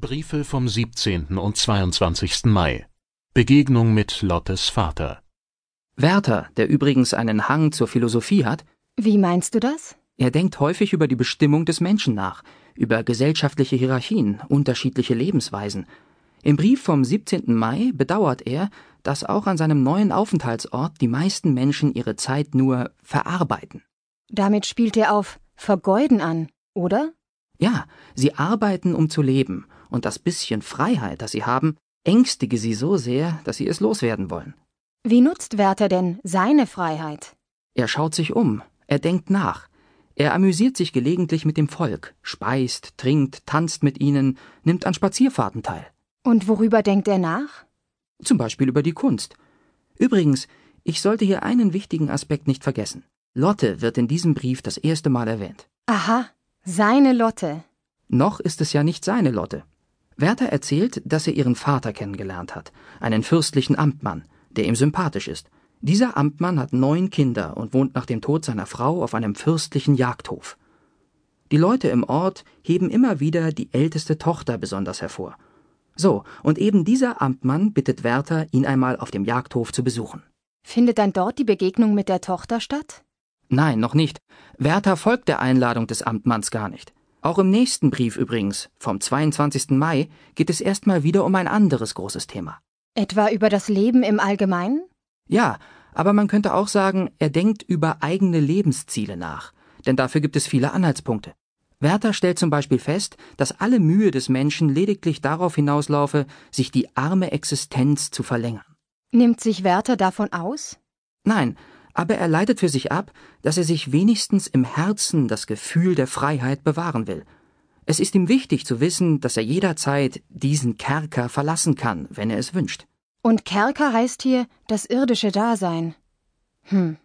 Briefe vom 17. und 22. Mai. Begegnung mit Lottes Vater. Werther, der übrigens einen Hang zur Philosophie hat, Wie meinst du das? er denkt häufig über die Bestimmung des Menschen nach, über gesellschaftliche Hierarchien, unterschiedliche Lebensweisen. Im Brief vom 17. Mai bedauert er, dass auch an seinem neuen Aufenthaltsort die meisten Menschen ihre Zeit nur verarbeiten. Damit spielt er auf vergeuden an, oder? Ja, sie arbeiten, um zu leben, und das bisschen Freiheit, das sie haben, ängstige sie so sehr, dass sie es loswerden wollen. Wie nutzt Werther denn seine Freiheit? Er schaut sich um, er denkt nach. Er amüsiert sich gelegentlich mit dem Volk, speist, trinkt, tanzt mit ihnen, nimmt an Spazierfahrten teil. Und worüber denkt er nach? Zum Beispiel über die Kunst. Übrigens, ich sollte hier einen wichtigen Aspekt nicht vergessen. Lotte wird in diesem Brief das erste Mal erwähnt. Aha, seine Lotte. Noch ist es ja nicht seine Lotte. Werther erzählt, dass er ihren Vater kennengelernt hat, einen fürstlichen Amtmann, der ihm sympathisch ist. Dieser Amtmann hat neun Kinder und wohnt nach dem Tod seiner Frau auf einem fürstlichen Jagdhof. Die Leute im Ort heben immer wieder die älteste Tochter besonders hervor. So, und eben dieser Amtmann bittet Werther, ihn einmal auf dem Jagdhof zu besuchen. Findet dann dort die Begegnung mit der Tochter statt? Nein, noch nicht. Werther folgt der Einladung des Amtmanns gar nicht. Auch im nächsten Brief übrigens, vom 22. Mai, geht es erstmal wieder um ein anderes großes Thema. Etwa über das Leben im Allgemeinen? Ja, aber man könnte auch sagen, er denkt über eigene Lebensziele nach, denn dafür gibt es viele Anhaltspunkte. Werther stellt zum Beispiel fest, dass alle Mühe des Menschen lediglich darauf hinauslaufe, sich die arme Existenz zu verlängern. Nimmt sich Werther davon aus? Nein, aber er leitet für sich ab, dass er sich wenigstens im Herzen das Gefühl der Freiheit bewahren will. Es ist ihm wichtig zu wissen, dass er jederzeit diesen Kerker verlassen kann, wenn er es wünscht. Und Kerker heißt hier das irdische Dasein. Hm.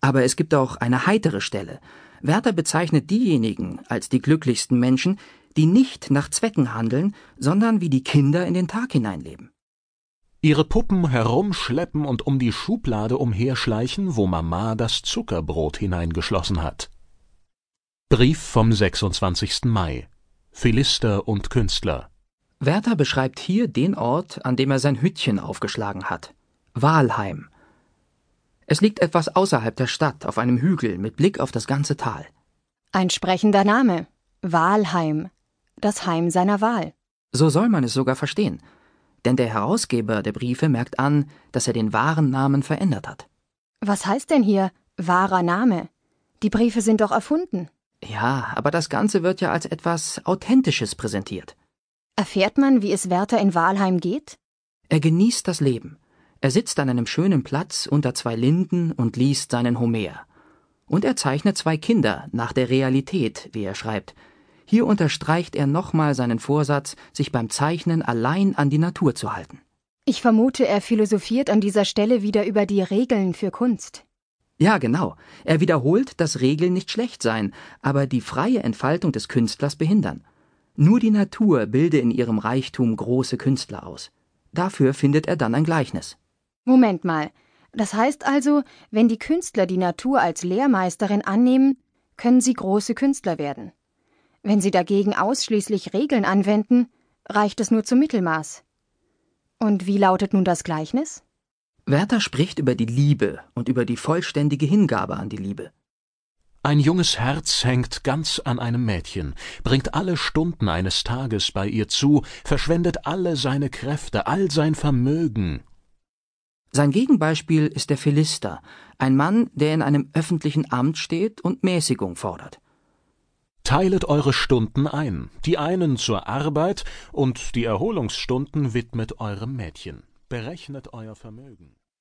Aber es gibt auch eine heitere Stelle. Werther bezeichnet diejenigen als die glücklichsten Menschen, die nicht nach Zwecken handeln, sondern wie die Kinder in den Tag hineinleben. Ihre Puppen herumschleppen und um die Schublade umherschleichen, wo Mama das Zuckerbrot hineingeschlossen hat. Brief vom 26. Mai. Philister und Künstler. Werther beschreibt hier den Ort, an dem er sein Hüttchen aufgeschlagen hat. Walheim. Es liegt etwas außerhalb der Stadt, auf einem Hügel mit Blick auf das ganze Tal. Ein sprechender Name. Walheim. Das Heim seiner Wahl. So soll man es sogar verstehen. Denn der Herausgeber der Briefe merkt an, dass er den wahren Namen verändert hat. Was heißt denn hier wahrer Name? Die Briefe sind doch erfunden. Ja, aber das Ganze wird ja als etwas Authentisches präsentiert. Erfährt man, wie es Werther in Walheim geht? Er genießt das Leben. Er sitzt an einem schönen Platz unter zwei Linden und liest seinen Homer. Und er zeichnet zwei Kinder nach der Realität, wie er schreibt. Hier unterstreicht er nochmal seinen Vorsatz, sich beim Zeichnen allein an die Natur zu halten. Ich vermute, er philosophiert an dieser Stelle wieder über die Regeln für Kunst. Ja, genau. Er wiederholt, dass Regeln nicht schlecht seien, aber die freie Entfaltung des Künstlers behindern. Nur die Natur bilde in ihrem Reichtum große Künstler aus. Dafür findet er dann ein Gleichnis. Moment mal. Das heißt also, wenn die Künstler die Natur als Lehrmeisterin annehmen, können sie große Künstler werden. Wenn sie dagegen ausschließlich Regeln anwenden, reicht es nur zum Mittelmaß. Und wie lautet nun das Gleichnis? Werther spricht über die Liebe und über die vollständige Hingabe an die Liebe. Ein junges Herz hängt ganz an einem Mädchen, bringt alle Stunden eines Tages bei ihr zu, verschwendet alle seine Kräfte, all sein Vermögen. Sein Gegenbeispiel ist der Philister, ein Mann, der in einem öffentlichen Amt steht und Mäßigung fordert. Teilet eure Stunden ein, die einen zur Arbeit und die Erholungsstunden widmet eurem Mädchen. Berechnet euer Vermögen.